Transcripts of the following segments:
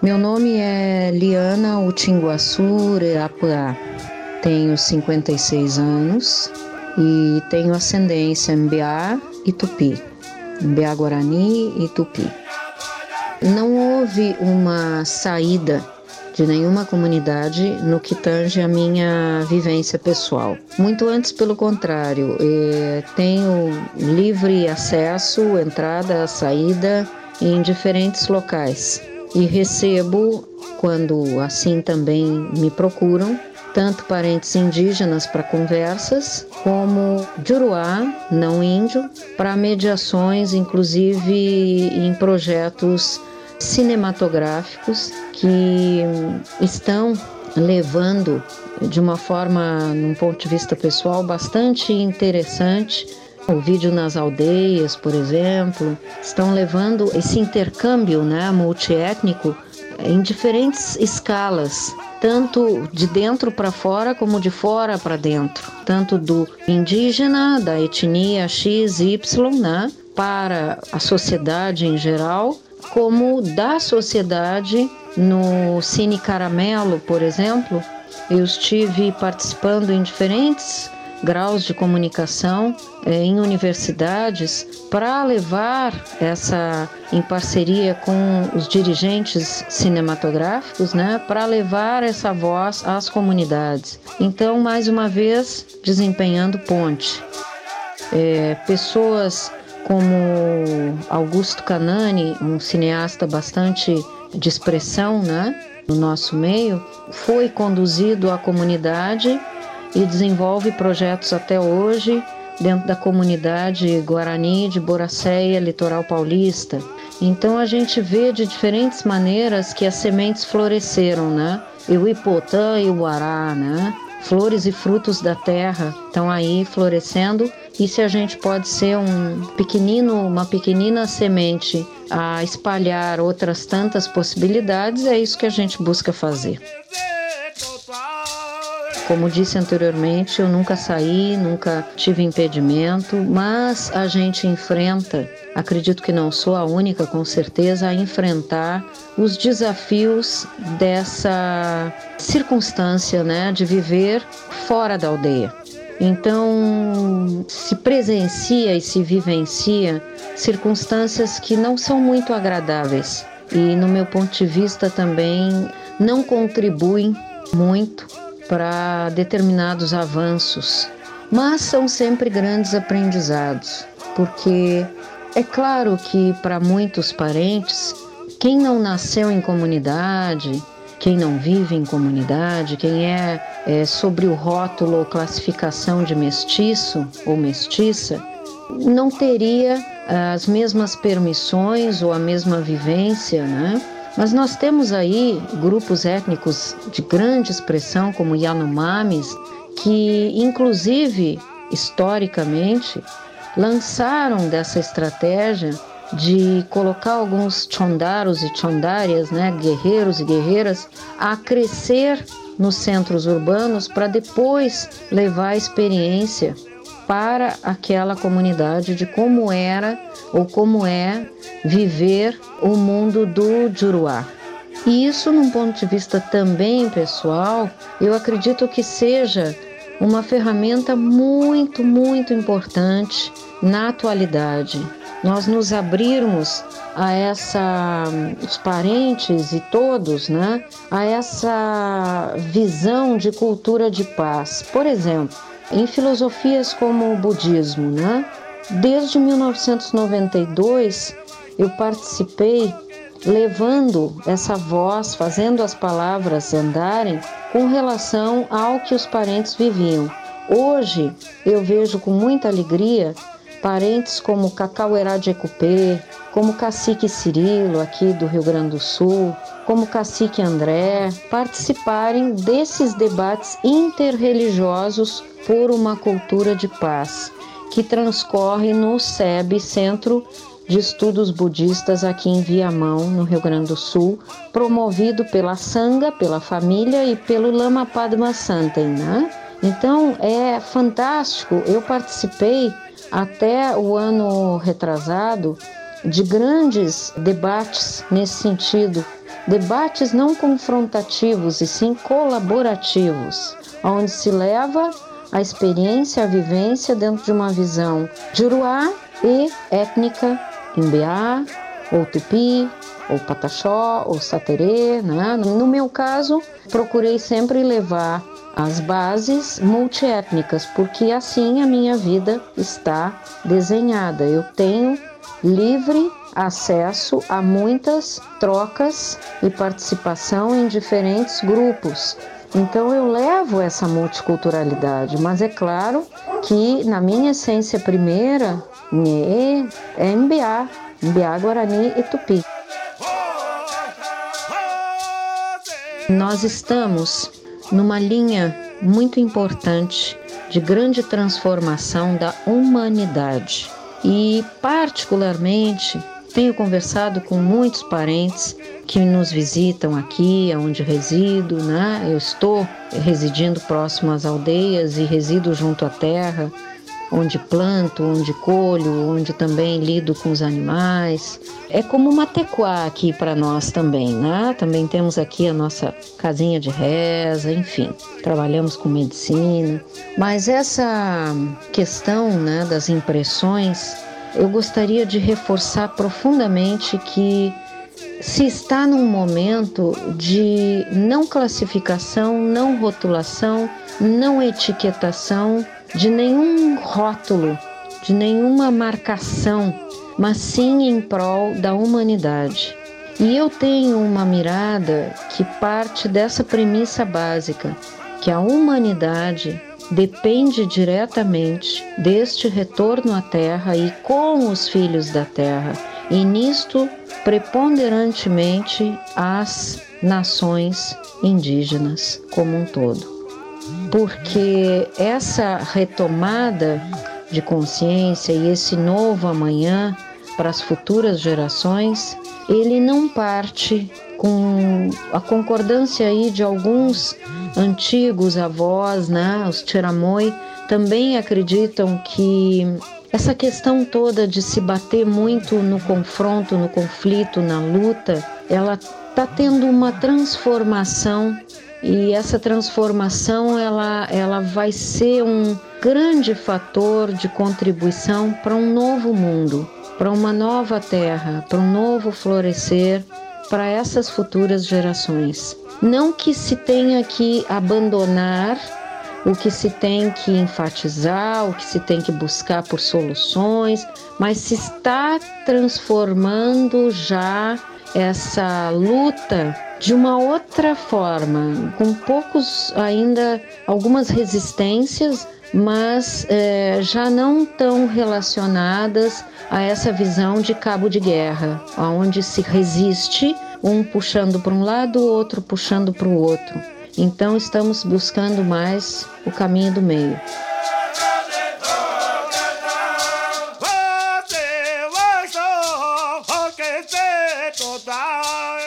Meu nome é Liana Utinguaçu Reapuá. Tenho 56 anos e tenho ascendência Mbiá e Tupi. Mbiá Guarani e Tupi. Não houve uma saída de nenhuma comunidade no que tange a minha vivência pessoal. Muito antes, pelo contrário, eh, tenho livre acesso, entrada, saída em diferentes locais e recebo, quando assim também me procuram, tanto parentes indígenas para conversas, como Juruá, não índio, para mediações, inclusive em projetos cinematográficos que estão levando de uma forma, num ponto de vista pessoal, bastante interessante. O vídeo nas aldeias, por exemplo, estão levando esse intercâmbio né, multiétnico em diferentes escalas, tanto de dentro para fora como de fora para dentro, tanto do indígena, da etnia X, Y, né, para a sociedade em geral, como da sociedade no Cine Caramelo, por exemplo, eu estive participando em diferentes graus de comunicação eh, em universidades para levar essa em parceria com os dirigentes cinematográficos, né, para levar essa voz às comunidades. Então, mais uma vez, desempenhando ponte. É, pessoas como Augusto Canani, um cineasta bastante de expressão, né, no nosso meio, foi conduzido à comunidade e desenvolve projetos até hoje dentro da comunidade Guarani de Boracéia, litoral paulista. Então a gente vê de diferentes maneiras que as sementes floresceram, né? E o Ipotã e o Guará, né? Flores e frutos da terra estão aí florescendo e se a gente pode ser um pequenino, uma pequenina semente a espalhar outras tantas possibilidades, é isso que a gente busca fazer. Como disse anteriormente, eu nunca saí, nunca tive impedimento, mas a gente enfrenta, acredito que não sou a única com certeza, a enfrentar os desafios dessa circunstância, né, de viver fora da aldeia. Então, se presencia e se vivencia circunstâncias que não são muito agradáveis e, no meu ponto de vista, também não contribuem muito para determinados avanços, mas são sempre grandes aprendizados, porque é claro que para muitos parentes, quem não nasceu em comunidade, quem não vive em comunidade, quem é, é sobre o rótulo ou classificação de mestiço ou mestiça, não teria ah, as mesmas permissões ou a mesma vivência, né? Mas nós temos aí grupos étnicos de grande expressão, como Yanomamis, que, inclusive, historicamente, lançaram dessa estratégia de colocar alguns chondaros e chondarias, né, guerreiros e guerreiras, a crescer nos centros urbanos para depois levar a experiência para aquela comunidade de como era ou como é viver o mundo do Juruá. E isso, num ponto de vista também pessoal, eu acredito que seja uma ferramenta muito, muito importante na atualidade nós nos abrirmos a essa os parentes e todos, né, a essa visão de cultura de paz. Por exemplo, em filosofias como o budismo, né? Desde 1992 eu participei levando essa voz, fazendo as palavras andarem com relação ao que os parentes viviam. Hoje eu vejo com muita alegria parentes como Cacauerá de Ecupê, como Cacique Cirilo, aqui do Rio Grande do Sul, como Cacique André, participarem desses debates interreligiosos por uma cultura de paz, que transcorre no SEB, Centro de Estudos Budistas, aqui em Viamão, no Rio Grande do Sul, promovido pela Sangha, pela família e pelo Lama Padma né? Então é fantástico. Eu participei até o ano retrasado de grandes debates nesse sentido, debates não confrontativos e sim colaborativos, onde se leva a experiência, a vivência dentro de uma visão juruá e étnica, imbeá, ou tupi, ou pataxó, ou saterê. Né? No meu caso, procurei sempre levar as bases multiétnicas, porque assim a minha vida está desenhada. Eu tenho livre acesso a muitas trocas e participação em diferentes grupos. Então eu levo essa multiculturalidade, mas é claro que na minha essência primeira é MBA, MBA Guarani e Tupi. Nós estamos numa linha muito importante de grande transformação da humanidade. E, particularmente, tenho conversado com muitos parentes que nos visitam aqui, onde resido, né? Eu estou residindo próximo às aldeias e resido junto à terra, onde planto, onde colho, onde também lido com os animais. É como uma tequá aqui para nós também, né? Também temos aqui a nossa casinha de reza, enfim, trabalhamos com medicina. Mas essa questão, né, das impressões, eu gostaria de reforçar profundamente que se está num momento de não classificação, não rotulação, não etiquetação de nenhum rótulo, de nenhuma marcação, mas sim em prol da humanidade. E eu tenho uma mirada que parte dessa premissa básica, que a humanidade depende diretamente deste retorno à Terra e com os filhos da Terra, e nisto preponderantemente as nações indígenas como um todo porque essa retomada de consciência e esse novo amanhã para as futuras gerações, ele não parte com a concordância aí de alguns antigos avós, né, os Tiramoi, também acreditam que essa questão toda de se bater muito no confronto, no conflito, na luta, ela está tendo uma transformação e essa transformação ela, ela vai ser um grande fator de contribuição para um novo mundo, para uma nova terra, para um novo florescer para essas futuras gerações. Não que se tenha que abandonar o que se tem que enfatizar, o que se tem que buscar por soluções, mas se está transformando já essa luta de uma outra forma, com poucos ainda algumas resistências, mas é, já não tão relacionadas a essa visão de cabo de guerra, onde se resiste um puxando para um lado, o outro puxando para o outro. Então estamos buscando mais o caminho do meio.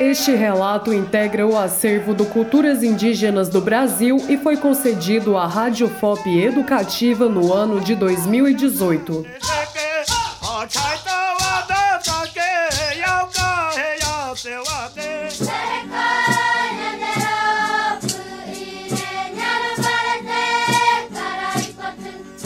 Este relato integra o acervo do Culturas Indígenas do Brasil e foi concedido à Rádio FOP Educativa no ano de 2018.